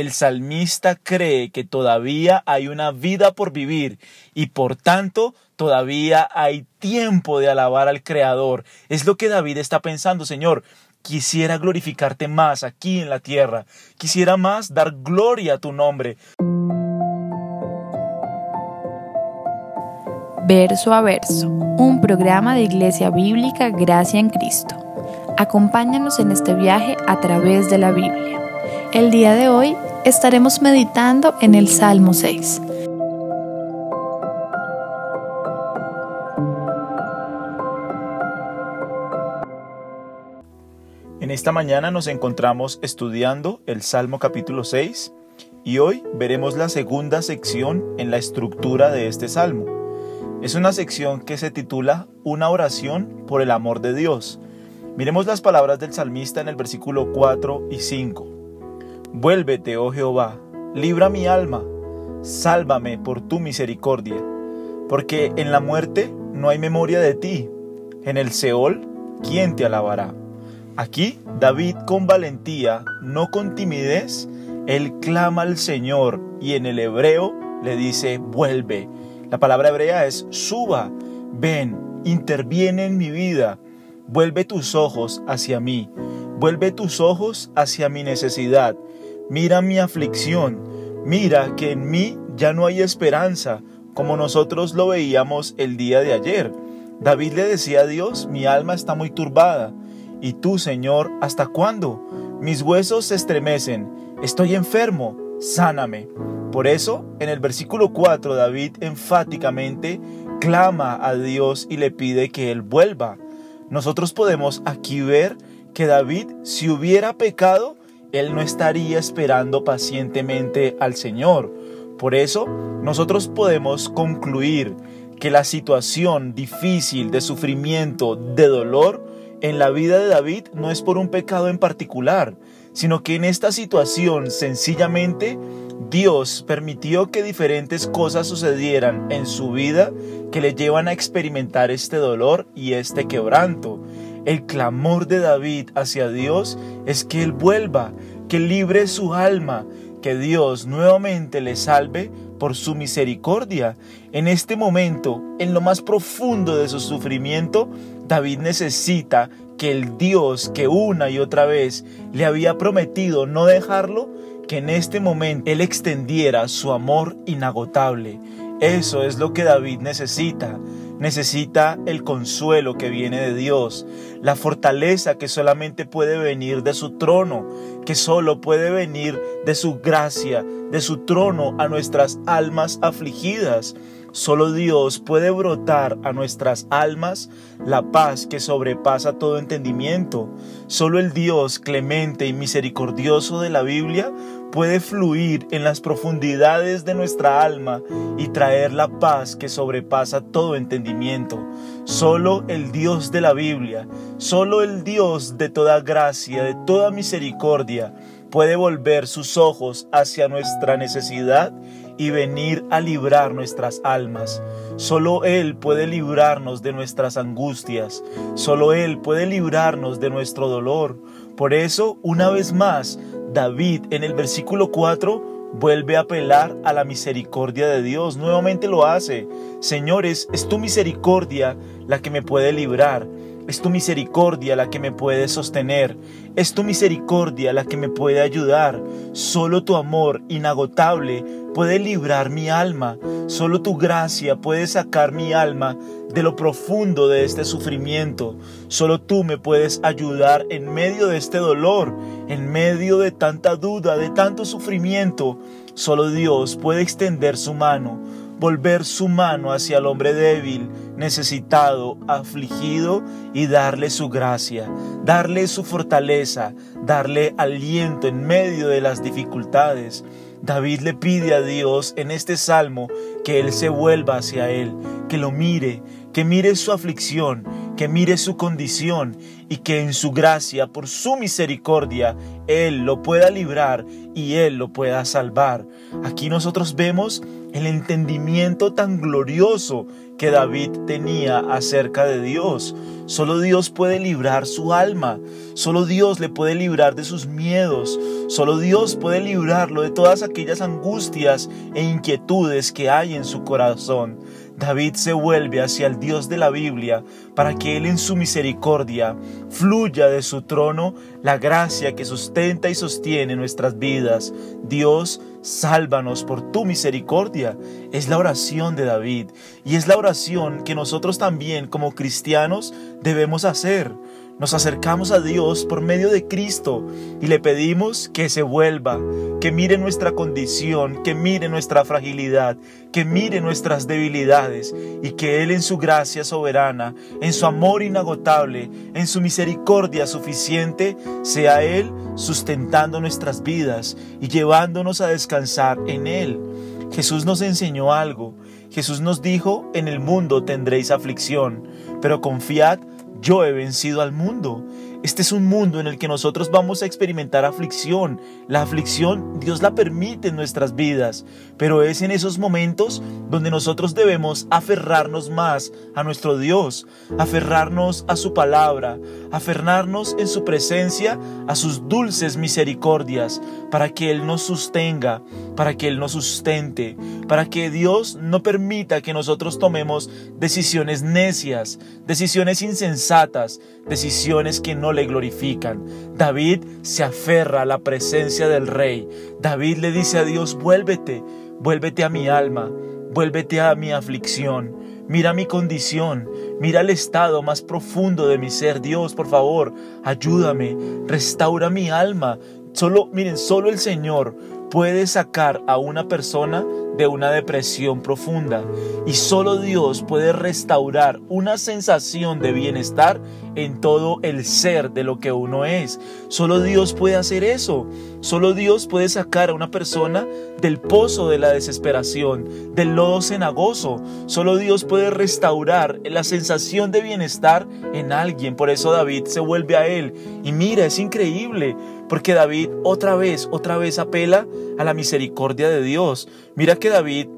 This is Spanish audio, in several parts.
el salmista cree que todavía hay una vida por vivir y por tanto todavía hay tiempo de alabar al Creador. Es lo que David está pensando, Señor. Quisiera glorificarte más aquí en la tierra. Quisiera más dar gloria a tu nombre. Verso a verso, un programa de Iglesia Bíblica Gracia en Cristo. Acompáñanos en este viaje a través de la Biblia. El día de hoy estaremos meditando en el Salmo 6. En esta mañana nos encontramos estudiando el Salmo capítulo 6 y hoy veremos la segunda sección en la estructura de este salmo. Es una sección que se titula Una oración por el amor de Dios. Miremos las palabras del salmista en el versículo 4 y 5. Vuélvete, oh Jehová, libra mi alma, sálvame por tu misericordia, porque en la muerte no hay memoria de ti, en el Seol, ¿quién te alabará? Aquí David con valentía, no con timidez, él clama al Señor y en el hebreo le dice, vuelve. La palabra hebrea es suba, ven, interviene en mi vida, vuelve tus ojos hacia mí, vuelve tus ojos hacia mi necesidad, mira mi aflicción, mira que en mí ya no hay esperanza, como nosotros lo veíamos el día de ayer. David le decía a Dios, mi alma está muy turbada, ¿Y tú, Señor, hasta cuándo? Mis huesos se estremecen, estoy enfermo, sáname. Por eso, en el versículo 4, David enfáticamente clama a Dios y le pide que Él vuelva. Nosotros podemos aquí ver que David, si hubiera pecado, él no estaría esperando pacientemente al Señor. Por eso, nosotros podemos concluir que la situación difícil de sufrimiento, de dolor, en la vida de David no es por un pecado en particular, sino que en esta situación sencillamente Dios permitió que diferentes cosas sucedieran en su vida que le llevan a experimentar este dolor y este quebranto. El clamor de David hacia Dios es que Él vuelva, que libre su alma, que Dios nuevamente le salve por su misericordia. En este momento, en lo más profundo de su sufrimiento, David necesita que el Dios que una y otra vez le había prometido no dejarlo, que en este momento Él extendiera su amor inagotable. Eso es lo que David necesita. Necesita el consuelo que viene de Dios, la fortaleza que solamente puede venir de su trono, que solo puede venir de su gracia, de su trono a nuestras almas afligidas. Solo Dios puede brotar a nuestras almas la paz que sobrepasa todo entendimiento. Solo el Dios clemente y misericordioso de la Biblia puede fluir en las profundidades de nuestra alma y traer la paz que sobrepasa todo entendimiento. Solo el Dios de la Biblia, solo el Dios de toda gracia, de toda misericordia, puede volver sus ojos hacia nuestra necesidad y venir a librar nuestras almas. Solo Él puede librarnos de nuestras angustias. Solo Él puede librarnos de nuestro dolor. Por eso, una vez más, David en el versículo 4 vuelve a apelar a la misericordia de Dios. Nuevamente lo hace. Señores, es tu misericordia la que me puede librar. Es tu misericordia la que me puede sostener. Es tu misericordia la que me puede ayudar. Solo tu amor inagotable puede librar mi alma. Solo tu gracia puede sacar mi alma de lo profundo de este sufrimiento. Solo tú me puedes ayudar en medio de este dolor, en medio de tanta duda, de tanto sufrimiento. Solo Dios puede extender su mano volver su mano hacia el hombre débil, necesitado, afligido y darle su gracia, darle su fortaleza, darle aliento en medio de las dificultades. David le pide a Dios en este salmo que Él se vuelva hacia Él, que lo mire, que mire su aflicción, que mire su condición y que en su gracia, por su misericordia, Él lo pueda librar y Él lo pueda salvar. Aquí nosotros vemos el entendimiento tan glorioso que David tenía acerca de Dios. Solo Dios puede librar su alma, solo Dios le puede librar de sus miedos, solo Dios puede librarlo de todas aquellas angustias e inquietudes que hay en su corazón. David se vuelve hacia el Dios de la Biblia para que Él en su misericordia fluya de su trono la gracia que sustenta y sostiene nuestras vidas. Dios, sálvanos por tu misericordia. Es la oración de David y es la oración que nosotros también como cristianos debemos hacer nos acercamos a Dios por medio de Cristo y le pedimos que se vuelva, que mire nuestra condición, que mire nuestra fragilidad, que mire nuestras debilidades y que Él en su gracia soberana, en su amor inagotable, en su misericordia suficiente, sea Él sustentando nuestras vidas y llevándonos a descansar en Él. Jesús nos enseñó algo. Jesús nos dijo, en el mundo tendréis aflicción, pero confiad, yo he vencido al mundo. Este es un mundo en el que nosotros vamos a experimentar aflicción. La aflicción Dios la permite en nuestras vidas, pero es en esos momentos donde nosotros debemos aferrarnos más a nuestro Dios, aferrarnos a su palabra, aferrarnos en su presencia a sus dulces misericordias, para que Él nos sostenga, para que Él nos sustente, para que Dios no permita que nosotros tomemos decisiones necias, decisiones insensatas, decisiones que no le glorifican. David se aferra a la presencia del rey. David le dice a Dios, vuélvete, vuélvete a mi alma, vuélvete a mi aflicción. Mira mi condición, mira el estado más profundo de mi ser. Dios, por favor, ayúdame, restaura mi alma. Solo, miren, solo el Señor puede sacar a una persona de una depresión profunda y solo Dios puede restaurar una sensación de bienestar en todo el ser de lo que uno es. Solo Dios puede hacer eso. Solo Dios puede sacar a una persona del pozo de la desesperación, del lodo cenagoso. Solo Dios puede restaurar la sensación de bienestar en alguien. Por eso David se vuelve a él. Y mira, es increíble, porque David otra vez, otra vez apela a la misericordia de Dios. Mira que David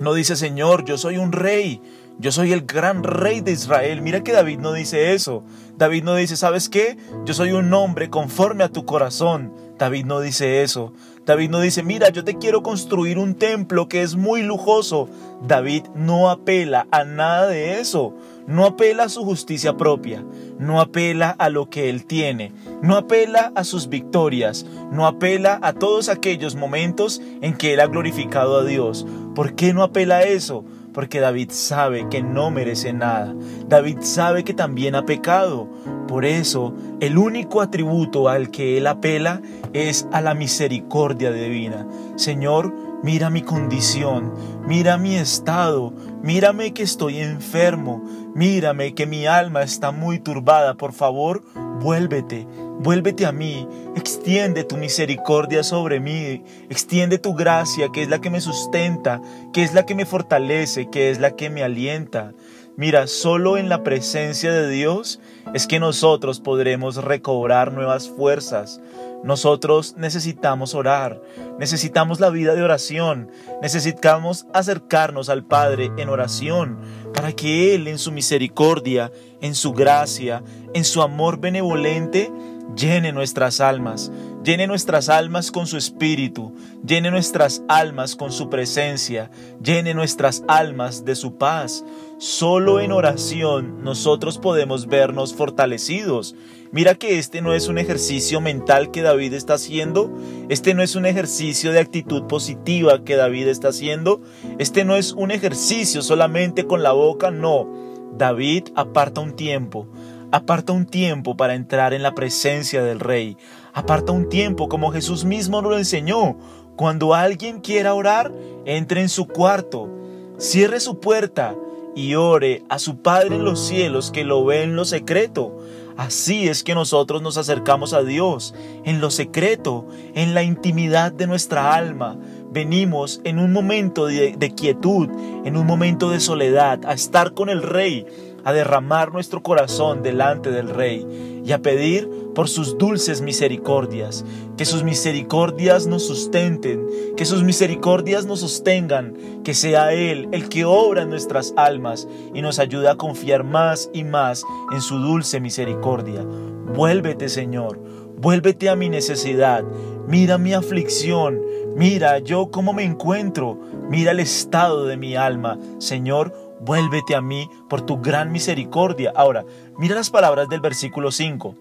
no dice, Señor, yo soy un rey. Yo soy el gran rey de Israel. Mira que David no dice eso. David no dice, ¿sabes qué? Yo soy un hombre conforme a tu corazón. David no dice eso. David no dice, mira, yo te quiero construir un templo que es muy lujoso. David no apela a nada de eso. No apela a su justicia propia. No apela a lo que él tiene. No apela a sus victorias. No apela a todos aquellos momentos en que él ha glorificado a Dios. ¿Por qué no apela a eso? Porque David sabe que no merece nada. David sabe que también ha pecado. Por eso, el único atributo al que él apela es a la misericordia divina. Señor, mira mi condición, mira mi estado, mírame que estoy enfermo, mírame que mi alma está muy turbada. Por favor, vuélvete, Vuélvete a mí, extiende tu misericordia sobre mí, extiende tu gracia, que es la que me sustenta, que es la que me fortalece, que es la que me alienta. Mira, solo en la presencia de Dios es que nosotros podremos recobrar nuevas fuerzas. Nosotros necesitamos orar, necesitamos la vida de oración, necesitamos acercarnos al Padre en oración para que Él en su misericordia, en su gracia, en su amor benevolente, llene nuestras almas, llene nuestras almas con su espíritu, llene nuestras almas con su presencia, llene nuestras almas de su paz. Solo en oración nosotros podemos vernos fortalecidos. Mira que este no es un ejercicio mental que David está haciendo, este no es un ejercicio de actitud positiva que David está haciendo, este no es un ejercicio solamente con la boca, no. David aparta un tiempo, Aparta un tiempo para entrar en la presencia del Rey. Aparta un tiempo como Jesús mismo nos lo enseñó. Cuando alguien quiera orar, entre en su cuarto, cierre su puerta y ore a su Padre en los cielos que lo ve en lo secreto. Así es que nosotros nos acercamos a Dios, en lo secreto, en la intimidad de nuestra alma. Venimos en un momento de, quietud, en un momento de soledad, a estar con el Rey, a derramar nuestro corazón delante del Rey y a pedir por sus dulces misericordias, que sus misericordias nos sustenten, que sus misericordias nos sostengan, que sea Él el que obra en nuestras almas y nos ayuda a confiar más y más en su dulce misericordia. Vuélvete, Señor, vuélvete a mi necesidad, mira mi aflicción, mira yo cómo me encuentro, mira el estado de mi alma, Señor, vuélvete a mí por tu gran misericordia. Ahora, mira las palabras del versículo 5,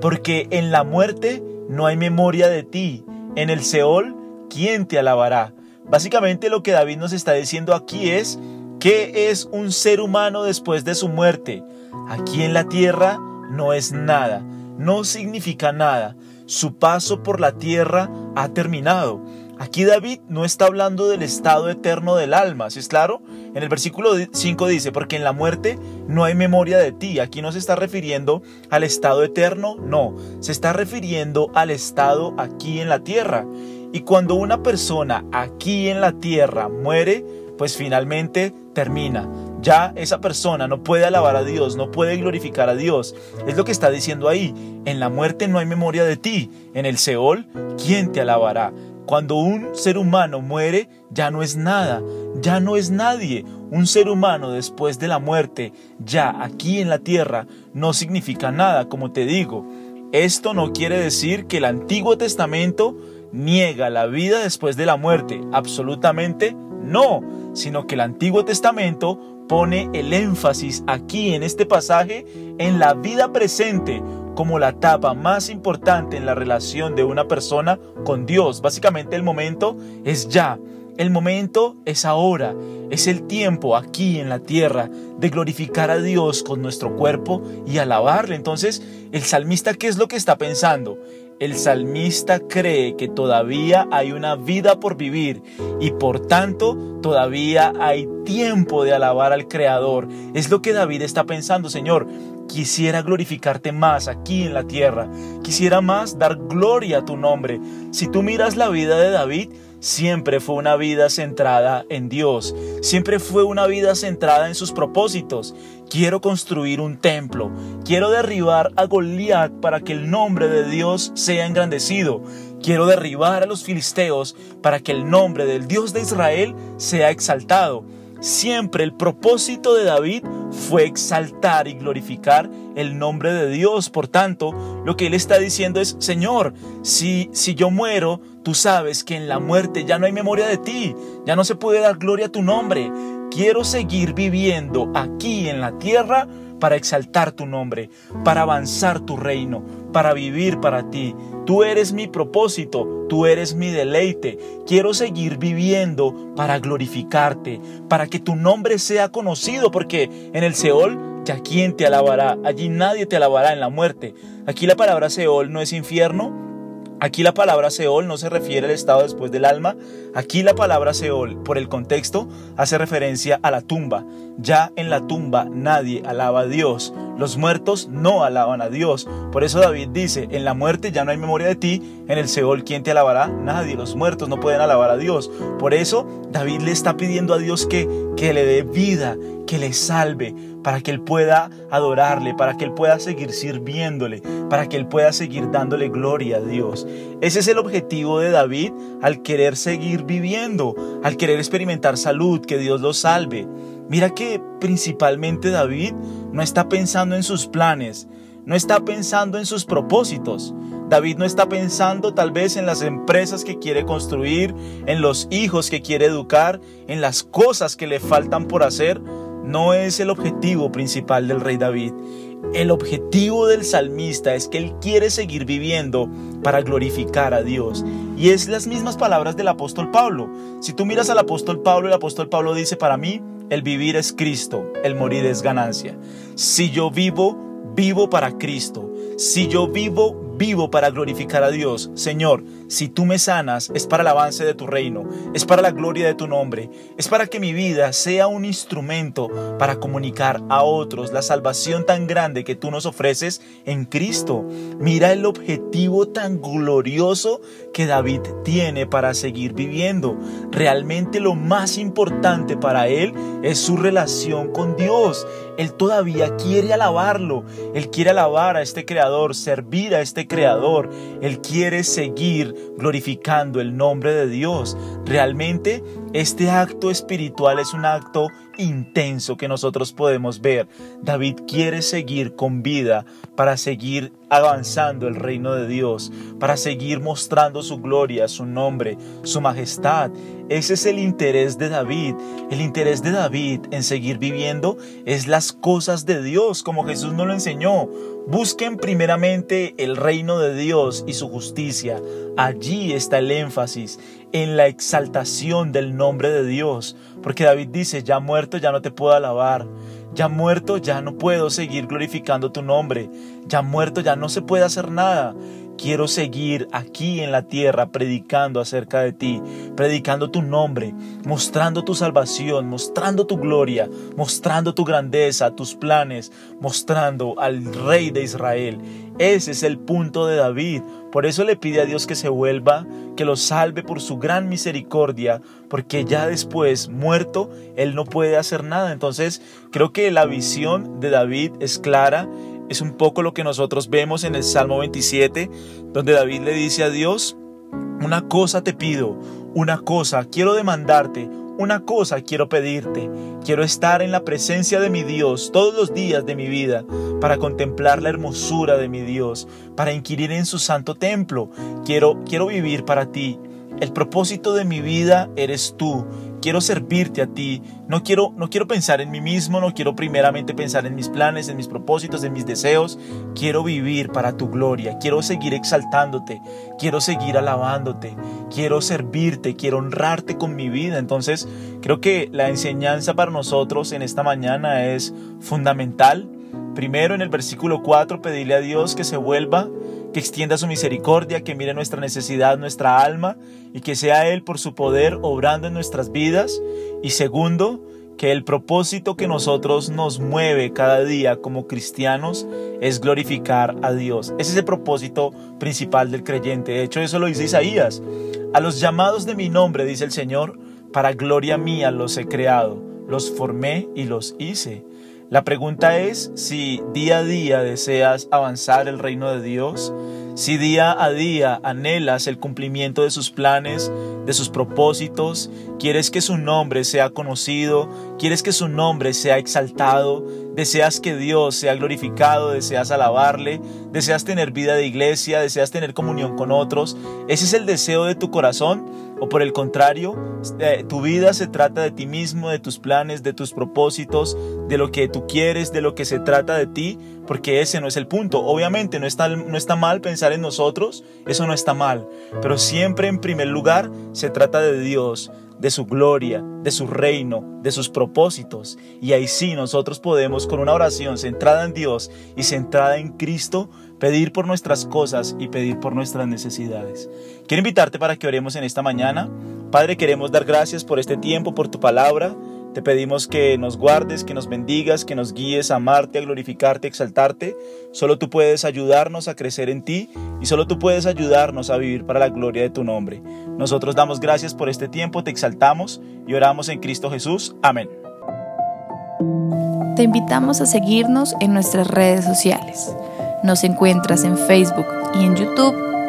porque en la muerte no hay memoria de ti, en el Seol, ¿quién te alabará? Básicamente lo que David nos está diciendo aquí es, ¿qué es un ser humano después de su muerte? Aquí en la tierra no es nada, no significa nada. Su paso por la tierra ha terminado. Aquí David no está hablando del estado eterno del alma, ¿sí es claro? En el versículo 5 dice, porque en la muerte no hay memoria de ti. Aquí no se está refiriendo al estado eterno, no, se está refiriendo al estado aquí en la tierra. Y cuando una persona aquí en la tierra muere, pues finalmente termina. Ya esa persona no puede alabar a Dios, no puede glorificar a Dios. Es lo que está diciendo ahí. En la muerte no hay memoria de ti. En el Seol, ¿quién te alabará? Cuando un ser humano muere, ya no es nada, ya no es nadie. Un ser humano después de la muerte, ya aquí en la tierra, no significa nada, como te digo. Esto no quiere decir que el Antiguo Testamento niega la vida después de la muerte, absolutamente no, sino que el Antiguo Testamento pone el énfasis aquí en este pasaje en la vida presente como la etapa más importante en la relación de una persona con Dios. Básicamente el momento es ya. El momento es ahora, es el tiempo aquí en la tierra de glorificar a Dios con nuestro cuerpo y alabarle. Entonces, el salmista, ¿qué es lo que está pensando? El salmista cree que todavía hay una vida por vivir y por tanto todavía hay tiempo de alabar al Creador. Es lo que David está pensando, Señor quisiera glorificarte más aquí en la tierra. Quisiera más dar gloria a tu nombre. Si tú miras la vida de David, siempre fue una vida centrada en Dios. Siempre fue una vida centrada en sus propósitos. Quiero construir un templo. Quiero derribar a Goliat para que el nombre de Dios sea engrandecido. Quiero derribar a los filisteos para que el nombre del Dios de Israel sea exaltado. Siempre el propósito de David fue exaltar y glorificar el nombre de Dios. Por tanto, lo que él está diciendo es, Señor, si, si yo muero, tú sabes que en la muerte ya no hay memoria de ti, ya no se puede dar gloria a tu nombre. Quiero seguir viviendo aquí en la tierra para exaltar tu nombre, para avanzar tu reino, para vivir para ti. Tú eres mi propósito, tú eres mi deleite. Quiero seguir viviendo para glorificarte, para que tu nombre sea conocido, porque en el Seol ya quién te alabará, allí nadie te alabará en la muerte. Aquí la palabra Seol no es infierno, Aquí la palabra Seol no se refiere al estado después del alma. Aquí la palabra Seol, por el contexto, hace referencia a la tumba. Ya en la tumba nadie alaba a Dios. Los muertos no alaban a Dios. Por eso David dice, en la muerte ya no hay memoria de ti. En el Seol, ¿quién te alabará? Nadie. Los muertos no pueden alabar a Dios. Por eso David le está pidiendo a Dios que, que le dé vida, que le salve, para que Él pueda adorarle, para que Él pueda seguir sirviéndole, para que Él pueda seguir dándole gloria a Dios. Ese es el objetivo de David al querer seguir viviendo, al querer experimentar salud, que Dios lo salve. Mira que principalmente David no está pensando en sus planes, no está pensando en sus propósitos. David no está pensando tal vez en las empresas que quiere construir, en los hijos que quiere educar, en las cosas que le faltan por hacer no es el objetivo principal del rey David. El objetivo del salmista es que él quiere seguir viviendo para glorificar a Dios. Y es las mismas palabras del apóstol Pablo. Si tú miras al apóstol Pablo, el apóstol Pablo dice, para mí, el vivir es Cristo, el morir es ganancia. Si yo vivo, vivo para Cristo. Si yo vivo, vivo para glorificar a Dios. Señor, si tú me sanas, es para el avance de tu reino, es para la gloria de tu nombre, es para que mi vida sea un instrumento para comunicar a otros la salvación tan grande que tú nos ofreces en Cristo. Mira el objetivo tan glorioso que David tiene para seguir viviendo. Realmente lo más importante para él es su relación con Dios. Él todavía quiere alabarlo. Él quiere alabar a este creador, servir a este creador. Él quiere seguir glorificando el nombre de Dios. Realmente este acto espiritual es un acto intenso que nosotros podemos ver. David quiere seguir con vida para seguir avanzando el reino de Dios, para seguir mostrando su gloria, su nombre, su majestad. Ese es el interés de David. El interés de David en seguir viviendo es las cosas de Dios, como Jesús nos lo enseñó. Busquen primeramente el reino de Dios y su justicia. Allí está el énfasis en la exaltación del nombre de Dios. Porque David dice, ya muerto ya no te puedo alabar. Ya muerto ya no puedo seguir glorificando tu nombre. Ya muerto ya no se puede hacer nada. Quiero seguir aquí en la tierra predicando acerca de ti, predicando tu nombre, mostrando tu salvación, mostrando tu gloria, mostrando tu grandeza, tus planes, mostrando al Rey de Israel. Ese es el punto de David. Por eso le pide a Dios que se vuelva, que lo salve por su gran misericordia, porque ya después, muerto, él no puede hacer nada. Entonces, creo que la visión de David es clara es un poco lo que nosotros vemos en el Salmo 27, donde David le dice a Dios, una cosa te pido, una cosa quiero demandarte, una cosa quiero pedirte. Quiero estar en la presencia de mi Dios todos los días de mi vida para contemplar la hermosura de mi Dios, para inquirir en su santo templo. Quiero quiero vivir para ti. El propósito de mi vida eres tú quiero servirte a ti, no quiero, no quiero pensar en mí mismo, no quiero primeramente pensar en mis planes, en mis propósitos, en mis deseos, quiero vivir para tu gloria, quiero seguir exaltándote, quiero seguir alabándote, quiero servirte, quiero honrarte con mi vida. Entonces, creo que la enseñanza para nosotros en esta mañana es fundamental. Primero en el versículo 4, pedirle a Dios que se vuelva que extienda su misericordia, que mire nuestra necesidad, nuestra alma, y que sea Él por su poder obrando en nuestras vidas. Y segundo, que el propósito que nosotros nos mueve cada día como cristianos es glorificar a Dios. Ese es el propósito principal del creyente. De hecho, eso lo dice Isaías. A los llamados de mi nombre, dice el Señor, para gloria mía los he creado, los formé y los hice. La pregunta es si día a día deseas avanzar el reino de Dios, si día a día anhelas el cumplimiento de sus planes, de sus propósitos, quieres que su nombre sea conocido, quieres que su nombre sea exaltado, deseas que Dios sea glorificado, deseas alabarle, deseas tener vida de iglesia, deseas tener comunión con otros, ese es el deseo de tu corazón o por el contrario, eh, tu vida se trata de ti mismo, de tus planes, de tus propósitos, de lo que tú quieres, de lo que se trata de ti, porque ese no es el punto. Obviamente no está, no está mal pensar en nosotros, eso no está mal, pero siempre en primer lugar se trata de Dios, de su gloria, de su reino, de sus propósitos. Y ahí sí nosotros podemos con una oración centrada en Dios y centrada en Cristo pedir por nuestras cosas y pedir por nuestras necesidades. Quiero invitarte para que oremos en esta mañana. Padre, queremos dar gracias por este tiempo, por tu palabra. Te pedimos que nos guardes, que nos bendigas, que nos guíes a amarte, a glorificarte, a exaltarte. Solo tú puedes ayudarnos a crecer en ti y solo tú puedes ayudarnos a vivir para la gloria de tu nombre. Nosotros damos gracias por este tiempo, te exaltamos y oramos en Cristo Jesús. Amén. Te invitamos a seguirnos en nuestras redes sociales. Nos encuentras en Facebook y en YouTube